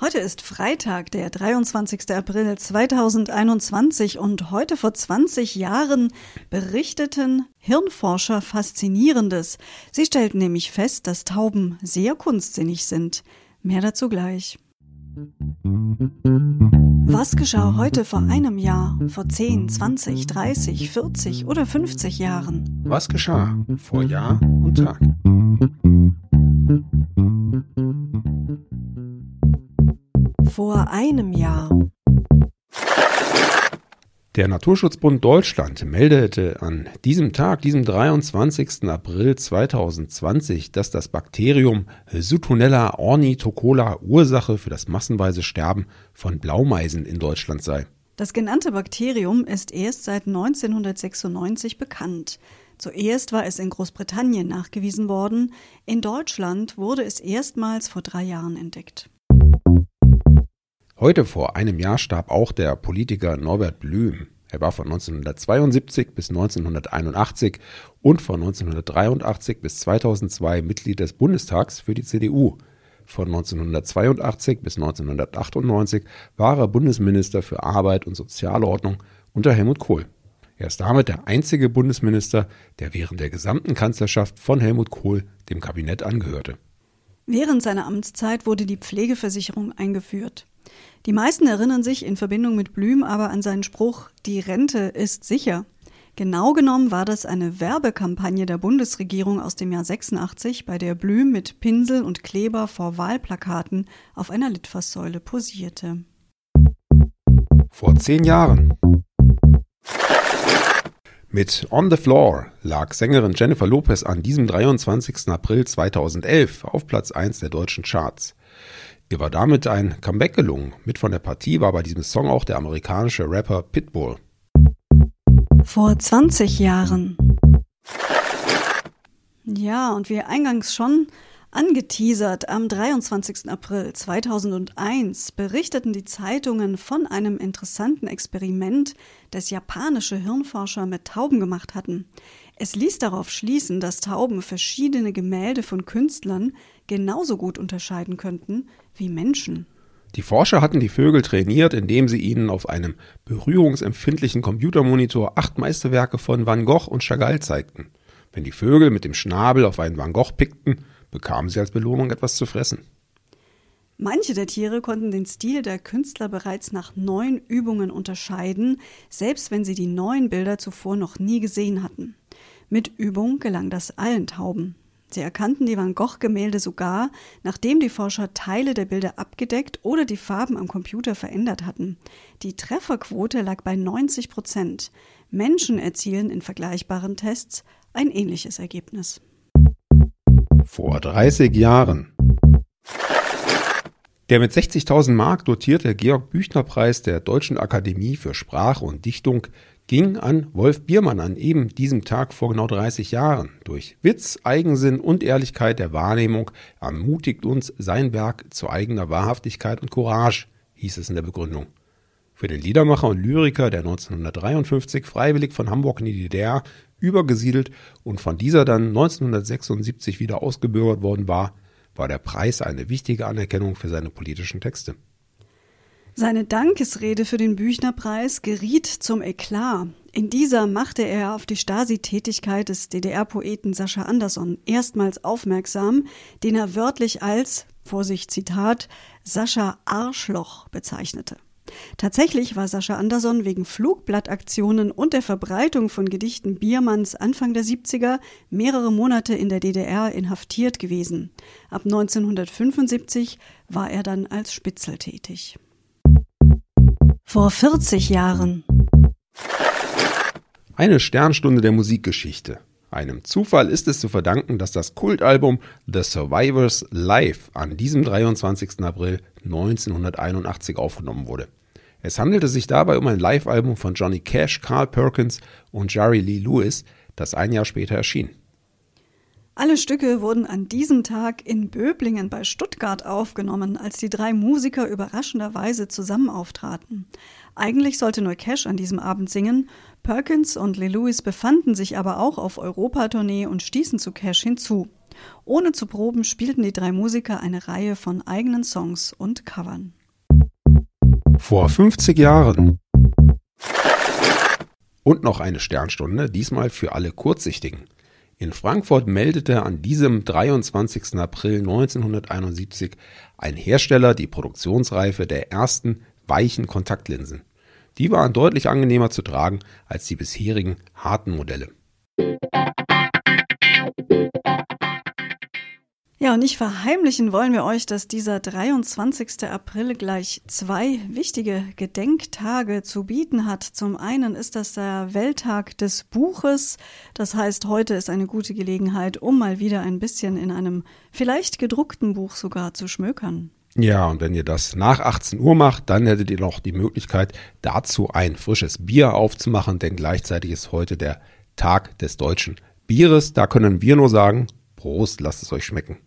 Heute ist Freitag, der 23. April 2021 und heute vor 20 Jahren berichteten Hirnforscher Faszinierendes. Sie stellten nämlich fest, dass Tauben sehr kunstsinnig sind. Mehr dazu gleich. Was geschah heute vor einem Jahr, vor 10, 20, 30, 40 oder 50 Jahren? Was geschah vor Jahr und Tag? Vor einem Jahr. Der Naturschutzbund Deutschland meldete an diesem Tag, diesem 23. April 2020, dass das Bakterium Sutunella ornithocola Ursache für das massenweise Sterben von Blaumeisen in Deutschland sei. Das genannte Bakterium ist erst seit 1996 bekannt. Zuerst war es in Großbritannien nachgewiesen worden, in Deutschland wurde es erstmals vor drei Jahren entdeckt. Heute vor einem Jahr starb auch der Politiker Norbert Blüm. Er war von 1972 bis 1981 und von 1983 bis 2002 Mitglied des Bundestags für die CDU. Von 1982 bis 1998 war er Bundesminister für Arbeit und Sozialordnung unter Helmut Kohl. Er ist damit der einzige Bundesminister, der während der gesamten Kanzlerschaft von Helmut Kohl dem Kabinett angehörte. Während seiner Amtszeit wurde die Pflegeversicherung eingeführt. Die meisten erinnern sich in Verbindung mit Blüm aber an seinen Spruch, die Rente ist sicher. Genau genommen war das eine Werbekampagne der Bundesregierung aus dem Jahr 86, bei der Blüm mit Pinsel und Kleber vor Wahlplakaten auf einer Litfaßsäule posierte. Vor zehn Jahren. Mit On the Floor lag Sängerin Jennifer Lopez an diesem 23. April 2011 auf Platz 1 der deutschen Charts. Ihr war damit ein Comeback gelungen. Mit von der Partie war bei diesem Song auch der amerikanische Rapper Pitbull. Vor 20 Jahren. Ja, und wie eingangs schon angeteasert, am 23. April 2001 berichteten die Zeitungen von einem interessanten Experiment, das japanische Hirnforscher mit Tauben gemacht hatten. Es ließ darauf schließen, dass Tauben verschiedene Gemälde von Künstlern genauso gut unterscheiden könnten wie Menschen. Die Forscher hatten die Vögel trainiert, indem sie ihnen auf einem berührungsempfindlichen Computermonitor acht Meisterwerke von Van Gogh und Chagall zeigten. Wenn die Vögel mit dem Schnabel auf einen Van Gogh pickten, bekamen sie als Belohnung etwas zu fressen. Manche der Tiere konnten den Stil der Künstler bereits nach neun Übungen unterscheiden, selbst wenn sie die neuen Bilder zuvor noch nie gesehen hatten. Mit Übung gelang das allen Tauben. Sie erkannten die Van Gogh-Gemälde sogar, nachdem die Forscher Teile der Bilder abgedeckt oder die Farben am Computer verändert hatten. Die Trefferquote lag bei 90 Prozent. Menschen erzielen in vergleichbaren Tests ein ähnliches Ergebnis. Vor 30 Jahren. Der mit 60.000 Mark dotierte Georg-Büchner-Preis der Deutschen Akademie für Sprache und Dichtung ging an Wolf Biermann an eben diesem Tag vor genau 30 Jahren. Durch Witz, Eigensinn und Ehrlichkeit der Wahrnehmung ermutigt uns sein Werk zu eigener Wahrhaftigkeit und Courage, hieß es in der Begründung. Für den Liedermacher und Lyriker, der 1953 freiwillig von Hamburg in die DDR übergesiedelt und von dieser dann 1976 wieder ausgebürgert worden war, war der Preis eine wichtige Anerkennung für seine politischen Texte. Seine Dankesrede für den Büchnerpreis geriet zum Eklat. In dieser machte er auf die Stasi-Tätigkeit des DDR-Poeten Sascha Andersson erstmals aufmerksam, den er wörtlich als, Vorsicht Zitat, Sascha Arschloch bezeichnete. Tatsächlich war Sascha Andersson wegen Flugblattaktionen und der Verbreitung von Gedichten Biermanns Anfang der 70er mehrere Monate in der DDR inhaftiert gewesen. Ab 1975 war er dann als Spitzel tätig. Vor 40 Jahren. Eine Sternstunde der Musikgeschichte. Einem Zufall ist es zu verdanken, dass das Kultalbum The Survivors Live an diesem 23. April 1981 aufgenommen wurde. Es handelte sich dabei um ein Live-Album von Johnny Cash, Carl Perkins und Jerry Lee Lewis, das ein Jahr später erschien. Alle Stücke wurden an diesem Tag in Böblingen bei Stuttgart aufgenommen, als die drei Musiker überraschenderweise zusammen auftraten. Eigentlich sollte nur Cash an diesem Abend singen, Perkins und Lee Lewis befanden sich aber auch auf Europatournee und stießen zu Cash hinzu. Ohne zu proben spielten die drei Musiker eine Reihe von eigenen Songs und Covern. Vor 50 Jahren. Und noch eine Sternstunde, diesmal für alle Kurzsichtigen. In Frankfurt meldete an diesem 23. April 1971 ein Hersteller die Produktionsreife der ersten weichen Kontaktlinsen. Die waren deutlich angenehmer zu tragen als die bisherigen harten Modelle. Ja, und nicht verheimlichen wollen wir euch, dass dieser 23. April gleich zwei wichtige Gedenktage zu bieten hat. Zum einen ist das der Welttag des Buches. Das heißt, heute ist eine gute Gelegenheit, um mal wieder ein bisschen in einem vielleicht gedruckten Buch sogar zu schmökern. Ja, und wenn ihr das nach 18 Uhr macht, dann hättet ihr noch die Möglichkeit, dazu ein frisches Bier aufzumachen, denn gleichzeitig ist heute der Tag des deutschen Bieres. Da können wir nur sagen, Prost, lasst es euch schmecken.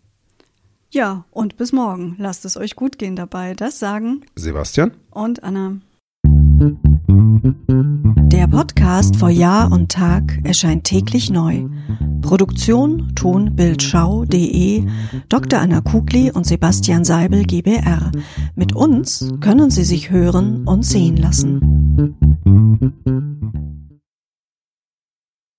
Ja, und bis morgen. Lasst es euch gut gehen dabei. Das sagen Sebastian und Anna. Der Podcast vor Jahr und Tag erscheint täglich neu. Produktion tonbildschau.de Dr. Anna Kugli und Sebastian Seibel GBR. Mit uns können Sie sich hören und sehen lassen.